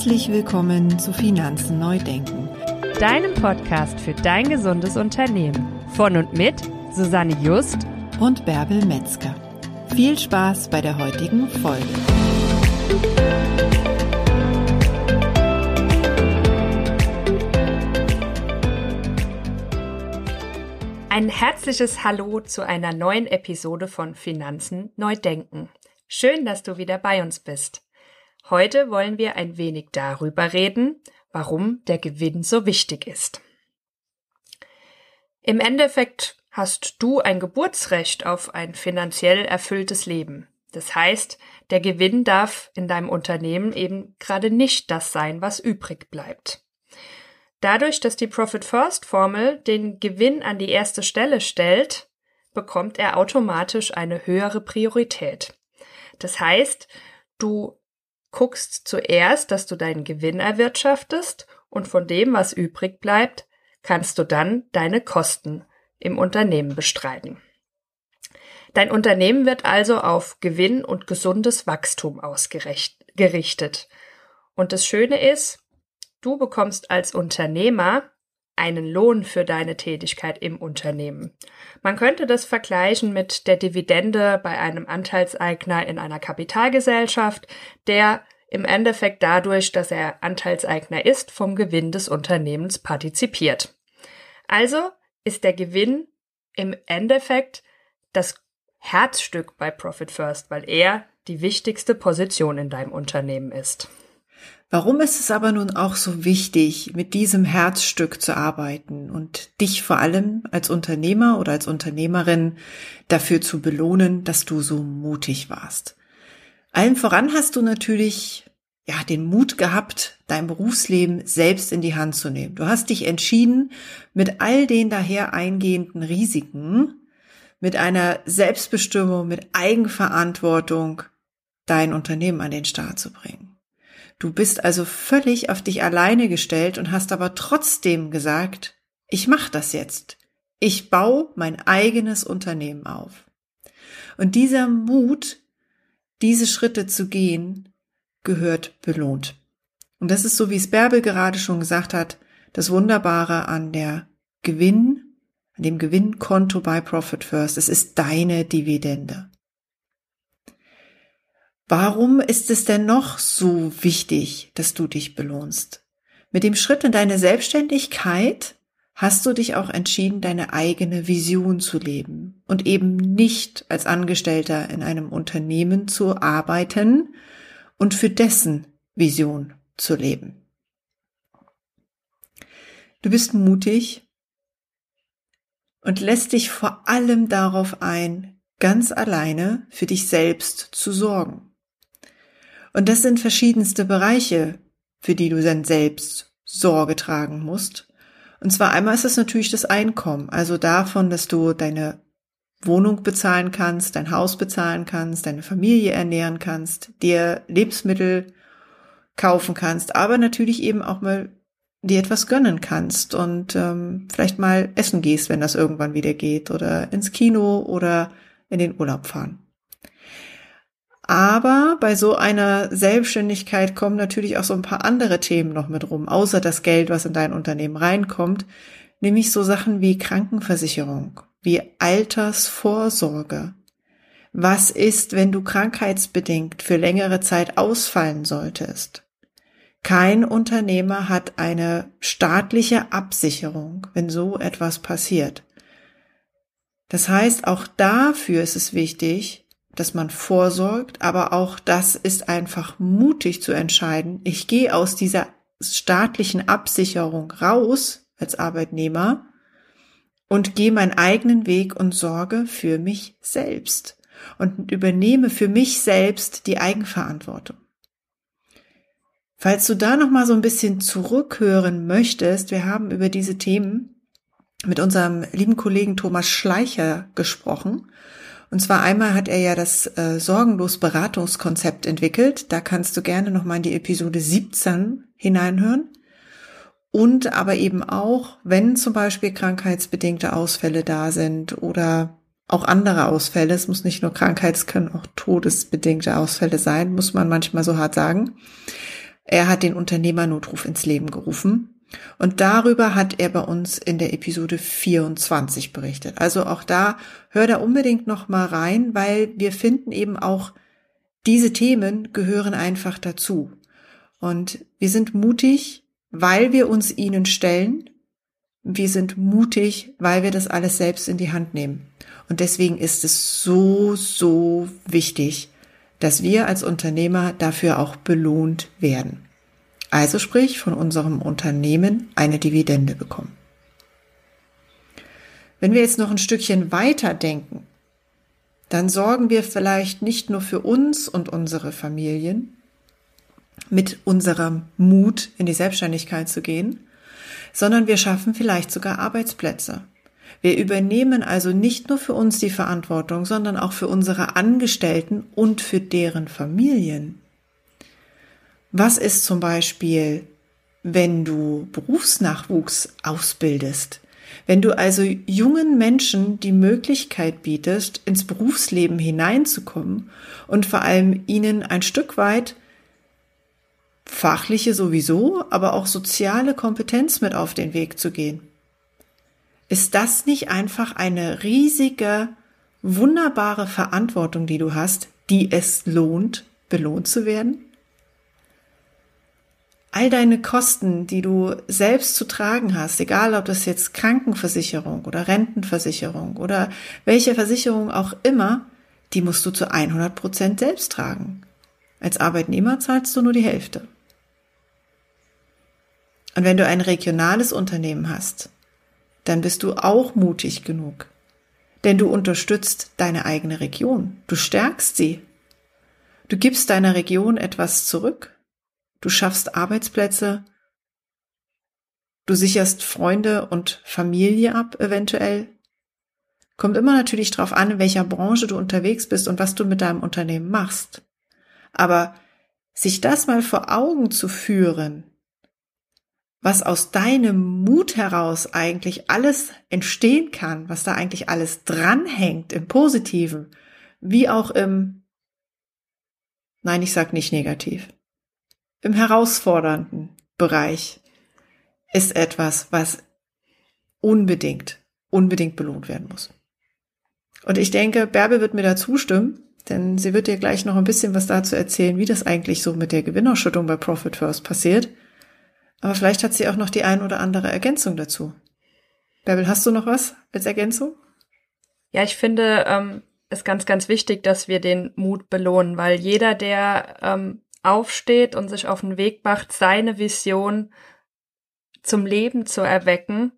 Herzlich willkommen zu Finanzen neu denken, deinem Podcast für dein gesundes Unternehmen. Von und mit Susanne Just und Bärbel Metzger. Viel Spaß bei der heutigen Folge. Ein herzliches Hallo zu einer neuen Episode von Finanzen neu denken. Schön, dass du wieder bei uns bist. Heute wollen wir ein wenig darüber reden, warum der Gewinn so wichtig ist. Im Endeffekt hast du ein Geburtsrecht auf ein finanziell erfülltes Leben. Das heißt, der Gewinn darf in deinem Unternehmen eben gerade nicht das sein, was übrig bleibt. Dadurch, dass die Profit First Formel den Gewinn an die erste Stelle stellt, bekommt er automatisch eine höhere Priorität. Das heißt, du guckst zuerst, dass du deinen Gewinn erwirtschaftest und von dem, was übrig bleibt, kannst du dann deine Kosten im Unternehmen bestreiten. Dein Unternehmen wird also auf Gewinn und gesundes Wachstum ausgerichtet. Und das Schöne ist, du bekommst als Unternehmer einen Lohn für deine Tätigkeit im Unternehmen. Man könnte das vergleichen mit der Dividende bei einem Anteilseigner in einer Kapitalgesellschaft, der im Endeffekt dadurch, dass er Anteilseigner ist, vom Gewinn des Unternehmens partizipiert. Also ist der Gewinn im Endeffekt das Herzstück bei Profit First, weil er die wichtigste Position in deinem Unternehmen ist. Warum ist es aber nun auch so wichtig, mit diesem Herzstück zu arbeiten und dich vor allem als Unternehmer oder als Unternehmerin dafür zu belohnen, dass du so mutig warst? Allen voran hast du natürlich ja, den Mut gehabt, dein Berufsleben selbst in die Hand zu nehmen. Du hast dich entschieden, mit all den daher eingehenden Risiken, mit einer Selbstbestimmung, mit Eigenverantwortung dein Unternehmen an den Start zu bringen. Du bist also völlig auf dich alleine gestellt und hast aber trotzdem gesagt, ich mache das jetzt. Ich baue mein eigenes Unternehmen auf. Und dieser Mut, diese Schritte zu gehen, gehört belohnt. Und das ist so, wie es Bärbel gerade schon gesagt hat, das Wunderbare an der Gewinn, an dem Gewinnkonto bei Profit First. Es ist deine Dividende. Warum ist es denn noch so wichtig, dass du dich belohnst? Mit dem Schritt in deine Selbstständigkeit hast du dich auch entschieden, deine eigene Vision zu leben und eben nicht als Angestellter in einem Unternehmen zu arbeiten und für dessen Vision zu leben. Du bist mutig und lässt dich vor allem darauf ein, ganz alleine für dich selbst zu sorgen. Und das sind verschiedenste Bereiche, für die du dann selbst Sorge tragen musst. Und zwar einmal ist es natürlich das Einkommen, also davon, dass du deine Wohnung bezahlen kannst, dein Haus bezahlen kannst, deine Familie ernähren kannst, dir Lebensmittel kaufen kannst, aber natürlich eben auch mal dir etwas gönnen kannst und ähm, vielleicht mal essen gehst, wenn das irgendwann wieder geht, oder ins Kino oder in den Urlaub fahren. Aber bei so einer Selbstständigkeit kommen natürlich auch so ein paar andere Themen noch mit rum, außer das Geld, was in dein Unternehmen reinkommt, nämlich so Sachen wie Krankenversicherung, wie Altersvorsorge. Was ist, wenn du krankheitsbedingt für längere Zeit ausfallen solltest? Kein Unternehmer hat eine staatliche Absicherung, wenn so etwas passiert. Das heißt, auch dafür ist es wichtig, dass man vorsorgt, aber auch das ist einfach mutig zu entscheiden. Ich gehe aus dieser staatlichen Absicherung raus als Arbeitnehmer und gehe meinen eigenen Weg und sorge für mich selbst und übernehme für mich selbst die Eigenverantwortung. Falls du da noch mal so ein bisschen zurückhören möchtest, wir haben über diese Themen mit unserem lieben Kollegen Thomas Schleicher gesprochen und zwar einmal hat er ja das äh, Sorgenlos Beratungskonzept entwickelt. Da kannst du gerne nochmal in die Episode 17 hineinhören. Und aber eben auch, wenn zum Beispiel krankheitsbedingte Ausfälle da sind oder auch andere Ausfälle, es muss nicht nur Krankheits-, können auch todesbedingte Ausfälle sein, muss man manchmal so hart sagen, Er hat den Unternehmernotruf ins Leben gerufen und darüber hat er bei uns in der Episode 24 berichtet. Also auch da hör da unbedingt noch mal rein, weil wir finden eben auch diese Themen gehören einfach dazu. Und wir sind mutig, weil wir uns ihnen stellen. Wir sind mutig, weil wir das alles selbst in die Hand nehmen. Und deswegen ist es so, so wichtig, dass wir als Unternehmer dafür auch belohnt werden. Also sprich von unserem Unternehmen eine Dividende bekommen. Wenn wir jetzt noch ein Stückchen weiter denken, dann sorgen wir vielleicht nicht nur für uns und unsere Familien mit unserem Mut in die Selbstständigkeit zu gehen, sondern wir schaffen vielleicht sogar Arbeitsplätze. Wir übernehmen also nicht nur für uns die Verantwortung, sondern auch für unsere Angestellten und für deren Familien. Was ist zum Beispiel, wenn du Berufsnachwuchs ausbildest? Wenn du also jungen Menschen die Möglichkeit bietest, ins Berufsleben hineinzukommen und vor allem ihnen ein Stück weit fachliche sowieso, aber auch soziale Kompetenz mit auf den Weg zu gehen. Ist das nicht einfach eine riesige, wunderbare Verantwortung, die du hast, die es lohnt, belohnt zu werden? All deine Kosten, die du selbst zu tragen hast, egal ob das jetzt Krankenversicherung oder Rentenversicherung oder welche Versicherung auch immer, die musst du zu 100 Prozent selbst tragen. Als Arbeitnehmer zahlst du nur die Hälfte. Und wenn du ein regionales Unternehmen hast, dann bist du auch mutig genug. Denn du unterstützt deine eigene Region. Du stärkst sie. Du gibst deiner Region etwas zurück. Du schaffst Arbeitsplätze. Du sicherst Freunde und Familie ab, eventuell. Kommt immer natürlich drauf an, in welcher Branche du unterwegs bist und was du mit deinem Unternehmen machst. Aber sich das mal vor Augen zu führen, was aus deinem Mut heraus eigentlich alles entstehen kann, was da eigentlich alles dranhängt im Positiven, wie auch im, nein, ich sag nicht negativ, im herausfordernden Bereich ist etwas, was unbedingt, unbedingt belohnt werden muss. Und ich denke, Bärbe wird mir da zustimmen, denn sie wird dir gleich noch ein bisschen was dazu erzählen, wie das eigentlich so mit der Gewinnausschüttung bei Profit First passiert. Aber vielleicht hat sie auch noch die ein oder andere Ergänzung dazu. Bärbel, hast du noch was als Ergänzung? Ja, ich finde ähm, es ganz, ganz wichtig, dass wir den Mut belohnen, weil jeder, der ähm, aufsteht und sich auf den Weg macht, seine Vision zum Leben zu erwecken,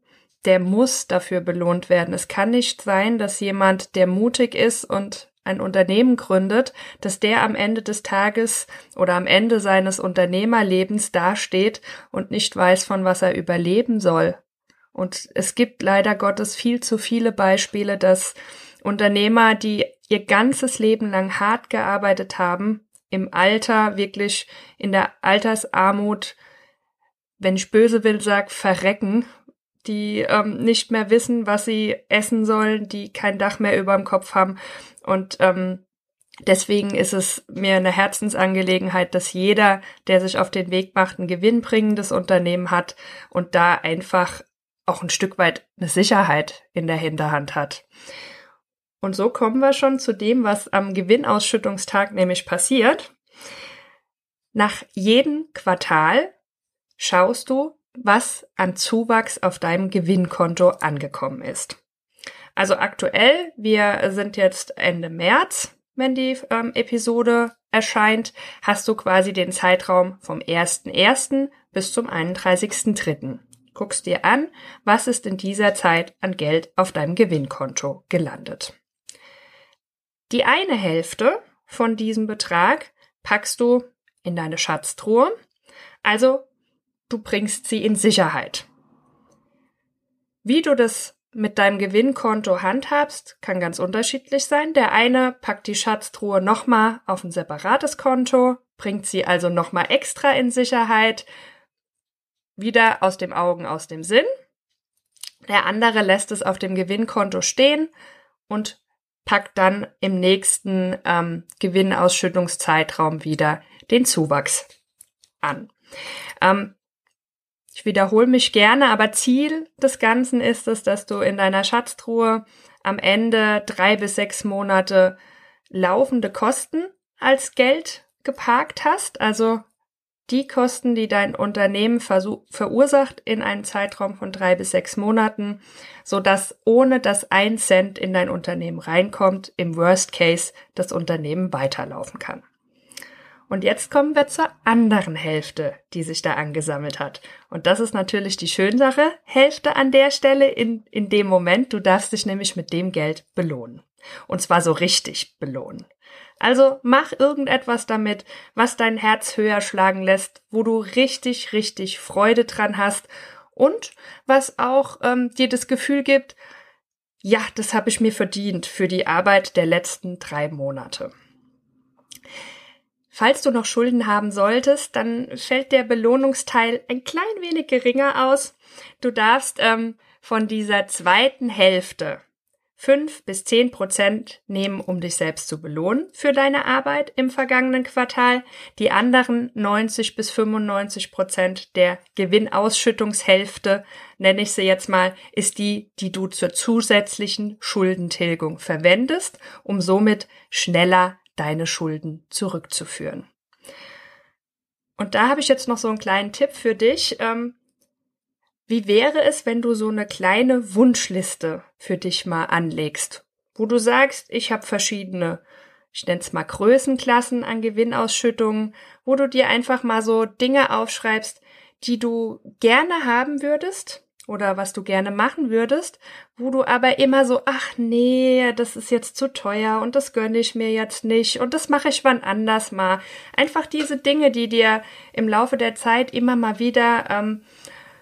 der muss dafür belohnt werden. Es kann nicht sein, dass jemand, der mutig ist und ein Unternehmen gründet, dass der am Ende des Tages oder am Ende seines Unternehmerlebens dasteht und nicht weiß, von was er überleben soll. Und es gibt leider Gottes viel zu viele Beispiele, dass Unternehmer, die ihr ganzes Leben lang hart gearbeitet haben, im Alter wirklich in der Altersarmut, wenn ich böse will, sag, verrecken, die ähm, nicht mehr wissen, was sie essen sollen, die kein Dach mehr über dem Kopf haben. Und ähm, deswegen ist es mir eine Herzensangelegenheit, dass jeder, der sich auf den Weg macht, ein gewinnbringendes Unternehmen hat und da einfach auch ein Stück weit eine Sicherheit in der Hinterhand hat. Und so kommen wir schon zu dem, was am Gewinnausschüttungstag nämlich passiert. Nach jedem Quartal schaust du, was an Zuwachs auf deinem Gewinnkonto angekommen ist. Also aktuell, wir sind jetzt Ende März, wenn die ähm, Episode erscheint, hast du quasi den Zeitraum vom 1.1. bis zum 31.3. Guckst dir an, was ist in dieser Zeit an Geld auf deinem Gewinnkonto gelandet. Die eine Hälfte von diesem Betrag packst du in deine Schatztruhe, also du bringst sie in Sicherheit. Wie du das mit deinem Gewinnkonto handhabst, kann ganz unterschiedlich sein. Der eine packt die Schatztruhe nochmal auf ein separates Konto, bringt sie also nochmal extra in Sicherheit, wieder aus dem Augen, aus dem Sinn. Der andere lässt es auf dem Gewinnkonto stehen und packt dann im nächsten ähm, Gewinnausschüttungszeitraum wieder den Zuwachs an. Ähm, ich wiederhole mich gerne, aber Ziel des Ganzen ist es, dass du in deiner Schatztruhe am Ende drei bis sechs Monate laufende Kosten als Geld geparkt hast, also die Kosten, die dein Unternehmen verursacht in einem Zeitraum von drei bis sechs Monaten, so dass ohne dass ein Cent in dein Unternehmen reinkommt, im Worst Case das Unternehmen weiterlaufen kann. Und jetzt kommen wir zur anderen Hälfte, die sich da angesammelt hat. Und das ist natürlich die schönere Hälfte an der Stelle in, in dem Moment. Du darfst dich nämlich mit dem Geld belohnen. Und zwar so richtig belohnen. Also mach irgendetwas damit, was dein Herz höher schlagen lässt, wo du richtig, richtig Freude dran hast und was auch ähm, dir das Gefühl gibt, ja, das habe ich mir verdient für die Arbeit der letzten drei Monate. Falls du noch Schulden haben solltest, dann fällt der Belohnungsteil ein klein wenig geringer aus. Du darfst ähm, von dieser zweiten Hälfte fünf bis zehn Prozent nehmen, um dich selbst zu belohnen für deine Arbeit im vergangenen Quartal. Die anderen 90 bis 95 Prozent der Gewinnausschüttungshälfte, nenne ich sie jetzt mal, ist die, die du zur zusätzlichen Schuldentilgung verwendest, um somit schneller deine Schulden zurückzuführen. Und da habe ich jetzt noch so einen kleinen Tipp für dich. Ähm, wie wäre es, wenn du so eine kleine Wunschliste für dich mal anlegst, wo du sagst, ich habe verschiedene, ich nenne es mal Größenklassen an Gewinnausschüttungen, wo du dir einfach mal so Dinge aufschreibst, die du gerne haben würdest, oder was du gerne machen würdest, wo du aber immer so, ach nee, das ist jetzt zu teuer und das gönne ich mir jetzt nicht und das mache ich wann anders mal. Einfach diese Dinge, die dir im Laufe der Zeit immer mal wieder ähm,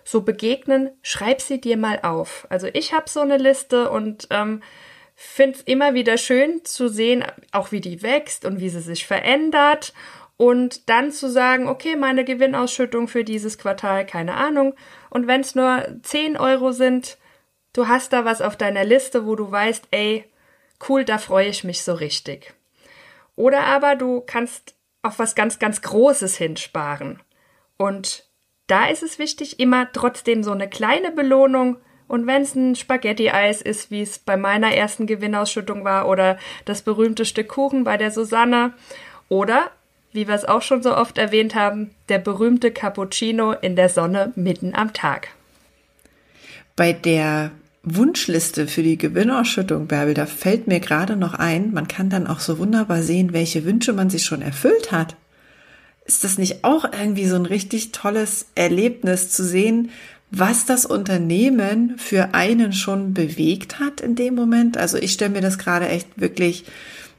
so begegnen, schreib sie dir mal auf. Also ich habe so eine Liste und ähm, finde es immer wieder schön zu sehen, auch wie die wächst und wie sie sich verändert und dann zu sagen, okay, meine Gewinnausschüttung für dieses Quartal, keine Ahnung. Und wenn es nur 10 Euro sind, du hast da was auf deiner Liste, wo du weißt, ey, cool, da freue ich mich so richtig. Oder aber du kannst auf was ganz, ganz Großes hinsparen. Und da ist es wichtig, immer trotzdem so eine kleine Belohnung und wenn es ein Spaghetti-Eis ist, wie es bei meiner ersten Gewinnausschüttung war, oder das berühmte Stück Kuchen bei der Susanne, oder wie wir es auch schon so oft erwähnt haben, der berühmte Cappuccino in der Sonne mitten am Tag. Bei der Wunschliste für die Gewinnausschüttung, Bärbel, da fällt mir gerade noch ein, man kann dann auch so wunderbar sehen, welche Wünsche man sich schon erfüllt hat. Ist das nicht auch irgendwie so ein richtig tolles Erlebnis zu sehen, was das Unternehmen für einen schon bewegt hat in dem Moment? Also ich stelle mir das gerade echt wirklich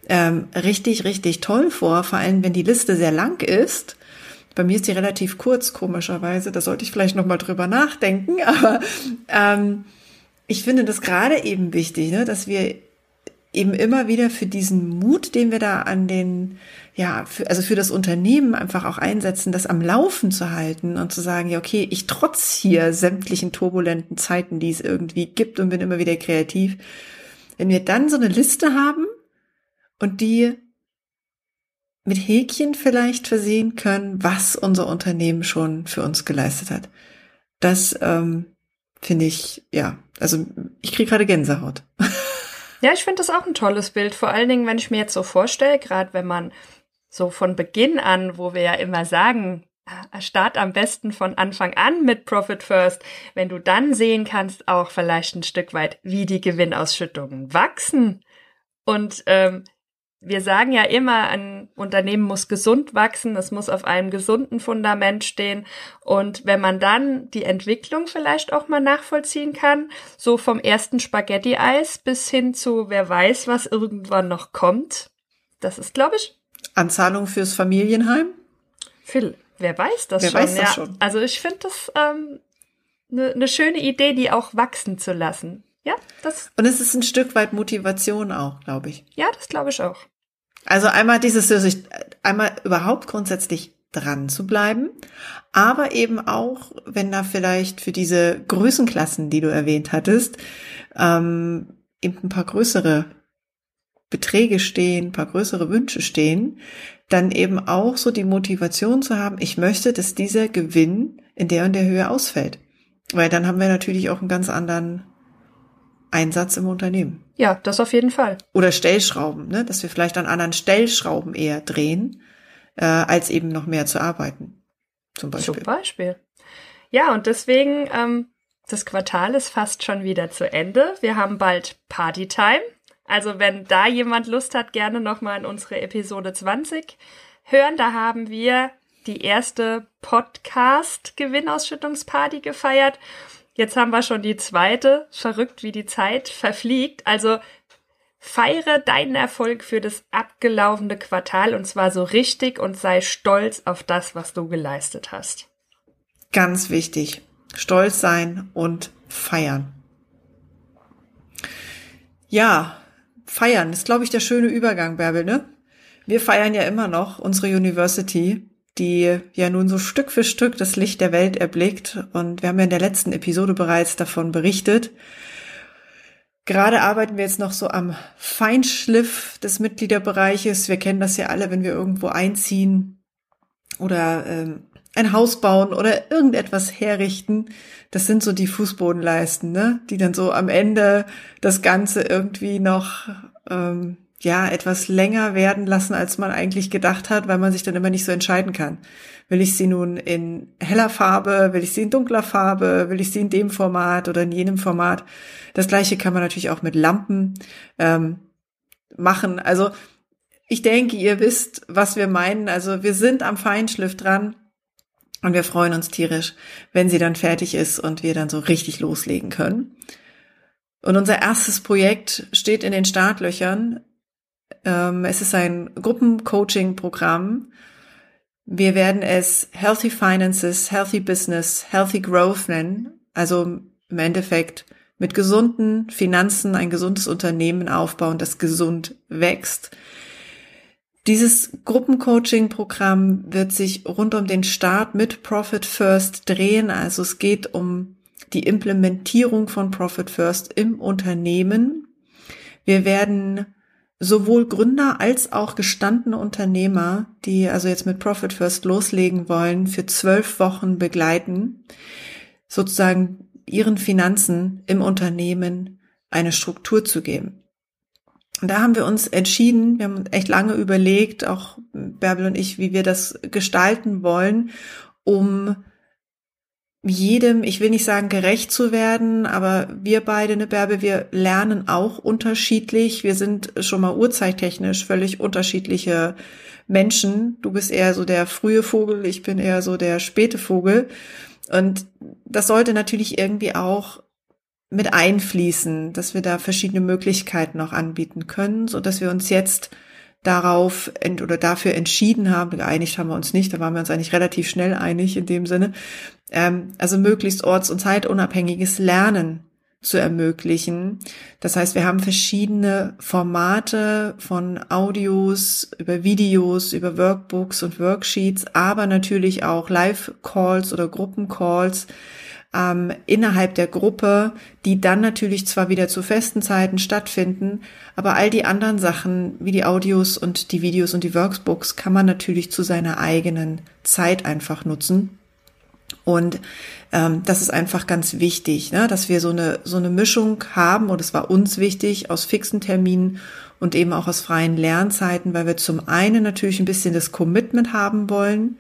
ähm, richtig, richtig toll vor, vor allem wenn die Liste sehr lang ist. Bei mir ist die relativ kurz, komischerweise. Da sollte ich vielleicht noch mal drüber nachdenken. Aber ähm, ich finde das gerade eben wichtig, ne, dass wir eben immer wieder für diesen Mut, den wir da an den, ja, für, also für das Unternehmen einfach auch einsetzen, das am Laufen zu halten und zu sagen, ja, okay, ich trotz hier sämtlichen turbulenten Zeiten, die es irgendwie gibt und bin immer wieder kreativ. Wenn wir dann so eine Liste haben, und die mit Häkchen vielleicht versehen können, was unser Unternehmen schon für uns geleistet hat. Das ähm, finde ich, ja, also ich kriege gerade Gänsehaut. Ja, ich finde das auch ein tolles Bild. Vor allen Dingen, wenn ich mir jetzt so vorstelle, gerade wenn man so von Beginn an, wo wir ja immer sagen, äh, start am besten von Anfang an mit Profit First, wenn du dann sehen kannst, auch vielleicht ein Stück weit, wie die Gewinnausschüttungen wachsen und ähm, wir sagen ja immer, ein Unternehmen muss gesund wachsen, es muss auf einem gesunden Fundament stehen. Und wenn man dann die Entwicklung vielleicht auch mal nachvollziehen kann, so vom ersten Spaghetti-Eis bis hin zu wer weiß, was irgendwann noch kommt, das ist, glaube ich. Anzahlung fürs Familienheim? Phil, wer weiß das wer schon? Weiß das ja. schon. Also ich finde das ähm, eine ne schöne Idee, die auch wachsen zu lassen. Ja, das. Und es ist ein Stück weit Motivation auch, glaube ich. Ja, das glaube ich auch. Also einmal dieses, einmal überhaupt grundsätzlich dran zu bleiben, aber eben auch, wenn da vielleicht für diese Größenklassen, die du erwähnt hattest, ähm, eben ein paar größere Beträge stehen, ein paar größere Wünsche stehen, dann eben auch so die Motivation zu haben, ich möchte, dass dieser Gewinn in der und der Höhe ausfällt. Weil dann haben wir natürlich auch einen ganz anderen Einsatz im Unternehmen. Ja, das auf jeden Fall. Oder Stellschrauben, ne? dass wir vielleicht an anderen Stellschrauben eher drehen, äh, als eben noch mehr zu arbeiten. Zum Beispiel. Zum Beispiel. Ja, und deswegen, ähm, das Quartal ist fast schon wieder zu Ende. Wir haben bald Partytime. Also wenn da jemand Lust hat, gerne nochmal in unsere Episode 20 hören. Da haben wir die erste Podcast-Gewinnausschüttungsparty gefeiert. Jetzt haben wir schon die zweite. Verrückt, wie die Zeit verfliegt. Also feiere deinen Erfolg für das abgelaufene Quartal und zwar so richtig und sei stolz auf das, was du geleistet hast. Ganz wichtig. Stolz sein und feiern. Ja, feiern ist, glaube ich, der schöne Übergang, Bärbel, ne? Wir feiern ja immer noch unsere University die ja nun so Stück für Stück das Licht der Welt erblickt. Und wir haben ja in der letzten Episode bereits davon berichtet. Gerade arbeiten wir jetzt noch so am Feinschliff des Mitgliederbereiches. Wir kennen das ja alle, wenn wir irgendwo einziehen oder ähm, ein Haus bauen oder irgendetwas herrichten. Das sind so die Fußbodenleisten, ne? die dann so am Ende das Ganze irgendwie noch ähm, ja, etwas länger werden lassen, als man eigentlich gedacht hat, weil man sich dann immer nicht so entscheiden kann. Will ich sie nun in heller Farbe, will ich sie in dunkler Farbe, will ich sie in dem Format oder in jenem Format? Das gleiche kann man natürlich auch mit Lampen ähm, machen. Also ich denke, ihr wisst, was wir meinen. Also wir sind am Feinschliff dran. Und wir freuen uns tierisch, wenn sie dann fertig ist und wir dann so richtig loslegen können. Und unser erstes Projekt steht in den Startlöchern. Ähm, es ist ein Gruppencoaching-Programm. Wir werden es Healthy Finances, Healthy Business, Healthy Growth nennen. Also im Endeffekt mit gesunden Finanzen ein gesundes Unternehmen aufbauen, das gesund wächst. Dieses Gruppencoaching-Programm wird sich rund um den Start mit Profit First drehen. Also es geht um die Implementierung von Profit First im Unternehmen. Wir werden sowohl Gründer als auch gestandene Unternehmer, die also jetzt mit Profit First loslegen wollen, für zwölf Wochen begleiten, sozusagen ihren Finanzen im Unternehmen eine Struktur zu geben. Und da haben wir uns entschieden, wir haben echt lange überlegt, auch Bärbel und ich, wie wir das gestalten wollen, um jedem, ich will nicht sagen gerecht zu werden, aber wir beide, ne Bärbe, wir lernen auch unterschiedlich. Wir sind schon mal urzeittechnisch völlig unterschiedliche Menschen. Du bist eher so der frühe Vogel, ich bin eher so der späte Vogel. Und das sollte natürlich irgendwie auch mit einfließen, dass wir da verschiedene Möglichkeiten noch anbieten können, so dass wir uns jetzt darauf ent oder dafür entschieden haben, geeinigt haben wir uns nicht, da waren wir uns eigentlich relativ schnell einig in dem Sinne, ähm, also möglichst orts- und zeitunabhängiges Lernen zu ermöglichen. Das heißt, wir haben verschiedene Formate von Audios, über Videos, über Workbooks und Worksheets, aber natürlich auch Live-Calls oder Gruppencalls, ähm, innerhalb der Gruppe, die dann natürlich zwar wieder zu festen Zeiten stattfinden, aber all die anderen Sachen wie die Audios und die Videos und die Workbooks kann man natürlich zu seiner eigenen Zeit einfach nutzen. Und ähm, das ist einfach ganz wichtig, ne, dass wir so eine so eine Mischung haben. Und es war uns wichtig aus fixen Terminen und eben auch aus freien Lernzeiten, weil wir zum einen natürlich ein bisschen das Commitment haben wollen,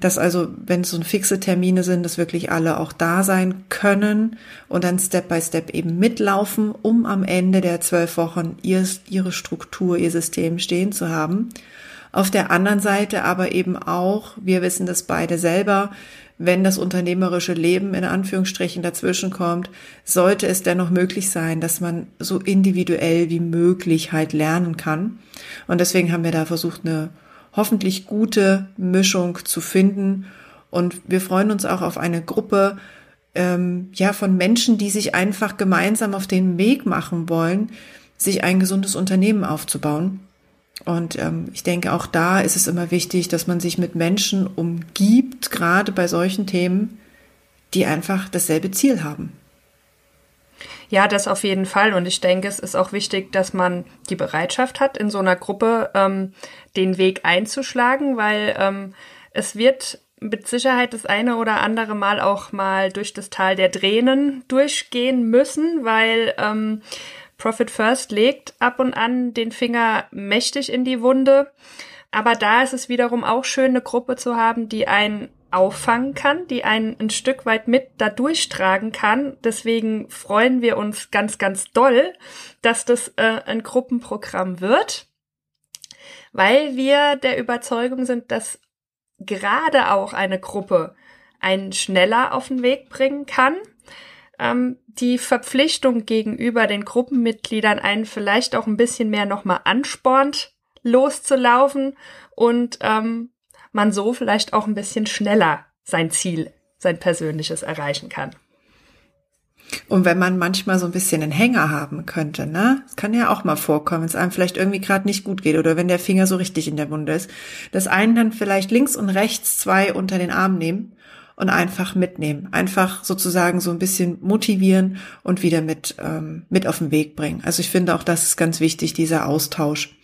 dass also, wenn es so fixe Termine sind, dass wirklich alle auch da sein können und dann Step by Step eben mitlaufen, um am Ende der zwölf Wochen ihr, ihre Struktur, ihr System stehen zu haben. Auf der anderen Seite aber eben auch, wir wissen das beide selber, wenn das unternehmerische Leben in Anführungsstrichen dazwischen kommt, sollte es dennoch möglich sein, dass man so individuell wie möglich halt lernen kann. Und deswegen haben wir da versucht, eine hoffentlich gute Mischung zu finden. Und wir freuen uns auch auf eine Gruppe ähm, ja von Menschen, die sich einfach gemeinsam auf den Weg machen wollen, sich ein gesundes Unternehmen aufzubauen. Und ähm, ich denke, auch da ist es immer wichtig, dass man sich mit Menschen umgibt, gerade bei solchen Themen, die einfach dasselbe Ziel haben. Ja, das auf jeden Fall. Und ich denke, es ist auch wichtig, dass man die Bereitschaft hat, in so einer Gruppe ähm, den Weg einzuschlagen, weil ähm, es wird mit Sicherheit das eine oder andere Mal auch mal durch das Tal der Tränen durchgehen müssen, weil ähm, Profit First legt ab und an den Finger mächtig in die Wunde. Aber da ist es wiederum auch schön, eine Gruppe zu haben, die einen auffangen kann, die einen ein Stück weit mit da durchtragen kann. Deswegen freuen wir uns ganz, ganz doll, dass das äh, ein Gruppenprogramm wird, weil wir der Überzeugung sind, dass gerade auch eine Gruppe einen schneller auf den Weg bringen kann. Ähm, die Verpflichtung gegenüber den Gruppenmitgliedern einen vielleicht auch ein bisschen mehr nochmal anspornt, loszulaufen und ähm, man so vielleicht auch ein bisschen schneller sein Ziel, sein persönliches erreichen kann. Und wenn man manchmal so ein bisschen einen Hänger haben könnte, ne? Das kann ja auch mal vorkommen, wenn es einem vielleicht irgendwie gerade nicht gut geht oder wenn der Finger so richtig in der Wunde ist, dass einen dann vielleicht links und rechts zwei unter den Arm nehmen und einfach mitnehmen. Einfach sozusagen so ein bisschen motivieren und wieder mit, ähm, mit auf den Weg bringen. Also ich finde auch, das ist ganz wichtig, dieser Austausch,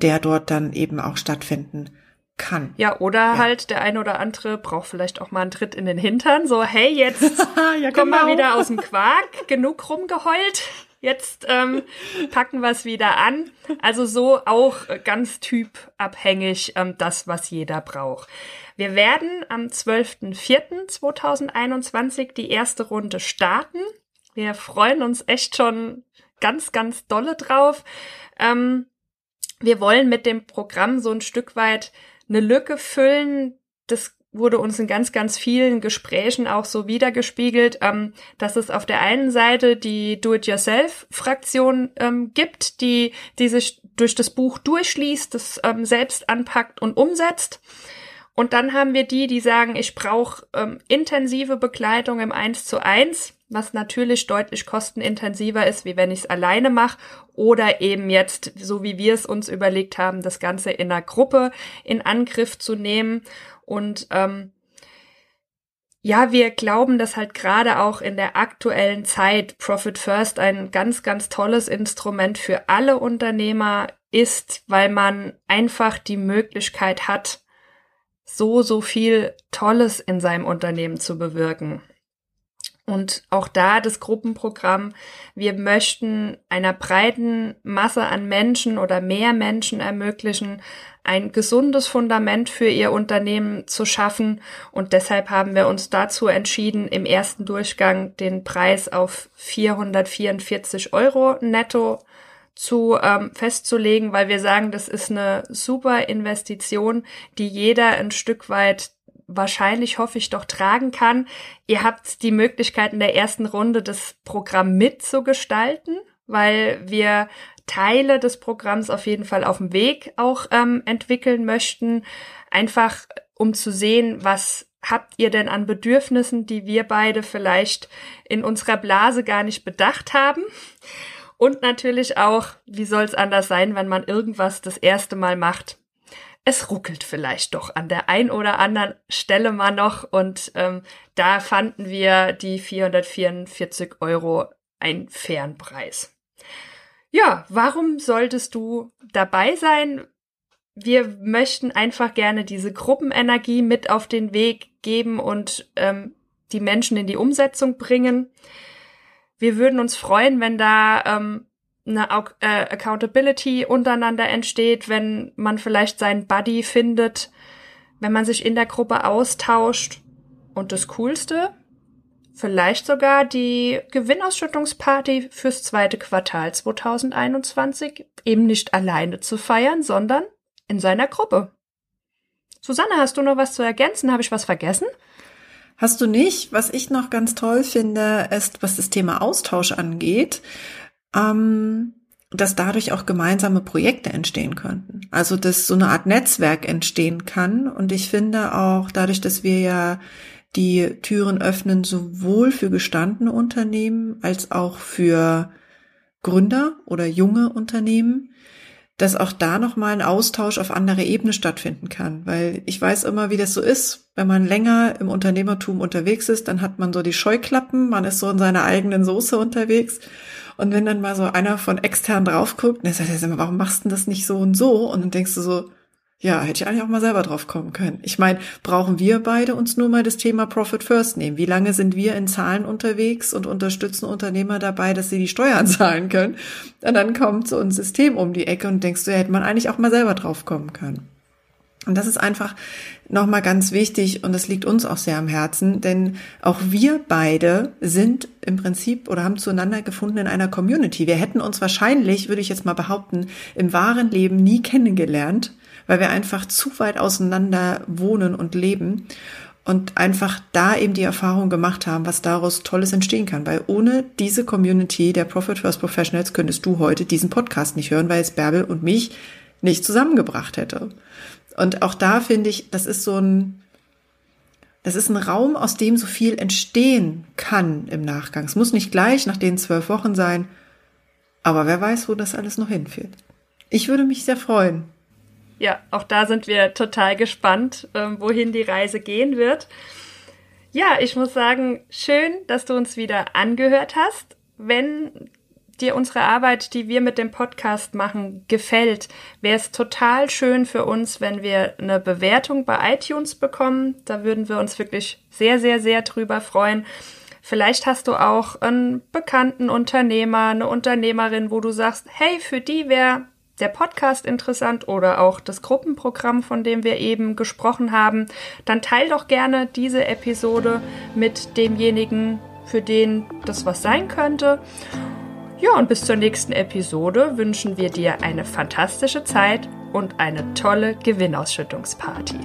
der dort dann eben auch stattfinden kann. Ja, oder ja. halt der eine oder andere braucht vielleicht auch mal einen Tritt in den Hintern. So, hey, jetzt ja, komm genau. mal wieder aus dem Quark, genug rumgeheult. Jetzt ähm, packen wir es wieder an. Also so auch ganz typabhängig ähm, das, was jeder braucht. Wir werden am 12.04.2021 die erste Runde starten. Wir freuen uns echt schon ganz, ganz dolle drauf. Ähm, wir wollen mit dem Programm so ein Stück weit eine Lücke füllen. Das wurde uns in ganz, ganz vielen Gesprächen auch so wiedergespiegelt, ähm, dass es auf der einen Seite die Do-it-yourself-Fraktion ähm, gibt, die, die sich durch das Buch durchschließt, das ähm, selbst anpackt und umsetzt. Und dann haben wir die, die sagen, ich brauche ähm, intensive Begleitung im Eins zu eins, was natürlich deutlich kostenintensiver ist, wie wenn ich es alleine mache. Oder eben jetzt, so wie wir es uns überlegt haben, das Ganze in einer Gruppe in Angriff zu nehmen. Und ähm, ja, wir glauben, dass halt gerade auch in der aktuellen Zeit Profit First ein ganz, ganz tolles Instrument für alle Unternehmer ist, weil man einfach die Möglichkeit hat, so, so viel Tolles in seinem Unternehmen zu bewirken. Und auch da das Gruppenprogramm. Wir möchten einer breiten Masse an Menschen oder mehr Menschen ermöglichen, ein gesundes Fundament für ihr Unternehmen zu schaffen. Und deshalb haben wir uns dazu entschieden, im ersten Durchgang den Preis auf 444 Euro netto zu ähm, festzulegen, weil wir sagen, das ist eine super Investition, die jeder ein Stück weit wahrscheinlich, hoffe ich, doch tragen kann. Ihr habt die Möglichkeit in der ersten Runde das Programm mitzugestalten, weil wir Teile des Programms auf jeden Fall auf dem Weg auch ähm, entwickeln möchten. Einfach um zu sehen, was habt ihr denn an Bedürfnissen, die wir beide vielleicht in unserer Blase gar nicht bedacht haben? Und natürlich auch, wie soll es anders sein, wenn man irgendwas das erste Mal macht, es ruckelt vielleicht doch an der ein oder anderen Stelle mal noch und ähm, da fanden wir die 444 Euro einen fairen Preis. Ja, warum solltest du dabei sein? Wir möchten einfach gerne diese Gruppenenergie mit auf den Weg geben und ähm, die Menschen in die Umsetzung bringen. Wir würden uns freuen, wenn da ähm, eine äh, Accountability untereinander entsteht, wenn man vielleicht seinen Buddy findet, wenn man sich in der Gruppe austauscht. Und das Coolste, vielleicht sogar die Gewinnausschüttungsparty fürs zweite Quartal 2021 eben nicht alleine zu feiern, sondern in seiner Gruppe. Susanne, hast du noch was zu ergänzen? Habe ich was vergessen? Hast du nicht? Was ich noch ganz toll finde, ist, was das Thema Austausch angeht, ähm, dass dadurch auch gemeinsame Projekte entstehen könnten. Also dass so eine Art Netzwerk entstehen kann. Und ich finde auch dadurch, dass wir ja die Türen öffnen, sowohl für gestandene Unternehmen als auch für Gründer oder junge Unternehmen, dass auch da nochmal ein Austausch auf anderer Ebene stattfinden kann. Weil ich weiß immer, wie das so ist. Wenn man länger im Unternehmertum unterwegs ist, dann hat man so die Scheuklappen, man ist so in seiner eigenen Soße unterwegs. Und wenn dann mal so einer von extern drauf guckt, dann sagt er warum machst du das nicht so und so? Und dann denkst du so, ja, hätte ich eigentlich auch mal selber drauf kommen können. Ich meine, brauchen wir beide uns nur mal das Thema Profit First nehmen? Wie lange sind wir in Zahlen unterwegs und unterstützen Unternehmer dabei, dass sie die Steuern zahlen können? Und dann kommt so ein System um die Ecke und denkst du, ja, hätte man eigentlich auch mal selber drauf kommen können. Und das ist einfach nochmal ganz wichtig und das liegt uns auch sehr am Herzen, denn auch wir beide sind im Prinzip oder haben zueinander gefunden in einer Community. Wir hätten uns wahrscheinlich, würde ich jetzt mal behaupten, im wahren Leben nie kennengelernt, weil wir einfach zu weit auseinander wohnen und leben und einfach da eben die Erfahrung gemacht haben, was daraus Tolles entstehen kann. Weil ohne diese Community der Profit First Professionals könntest du heute diesen Podcast nicht hören, weil es Bärbel und mich nicht zusammengebracht hätte. Und auch da finde ich, das ist so ein, das ist ein Raum, aus dem so viel entstehen kann im Nachgang. Es muss nicht gleich nach den zwölf Wochen sein, aber wer weiß, wo das alles noch hinführt. Ich würde mich sehr freuen, ja, auch da sind wir total gespannt, ähm, wohin die Reise gehen wird. Ja, ich muss sagen, schön, dass du uns wieder angehört hast. Wenn dir unsere Arbeit, die wir mit dem Podcast machen, gefällt, wäre es total schön für uns, wenn wir eine Bewertung bei iTunes bekommen. Da würden wir uns wirklich sehr, sehr, sehr drüber freuen. Vielleicht hast du auch einen bekannten Unternehmer, eine Unternehmerin, wo du sagst, hey, für die wäre der Podcast interessant oder auch das Gruppenprogramm, von dem wir eben gesprochen haben, dann teil doch gerne diese Episode mit demjenigen, für den das was sein könnte. Ja, und bis zur nächsten Episode wünschen wir dir eine fantastische Zeit und eine tolle Gewinnausschüttungsparty.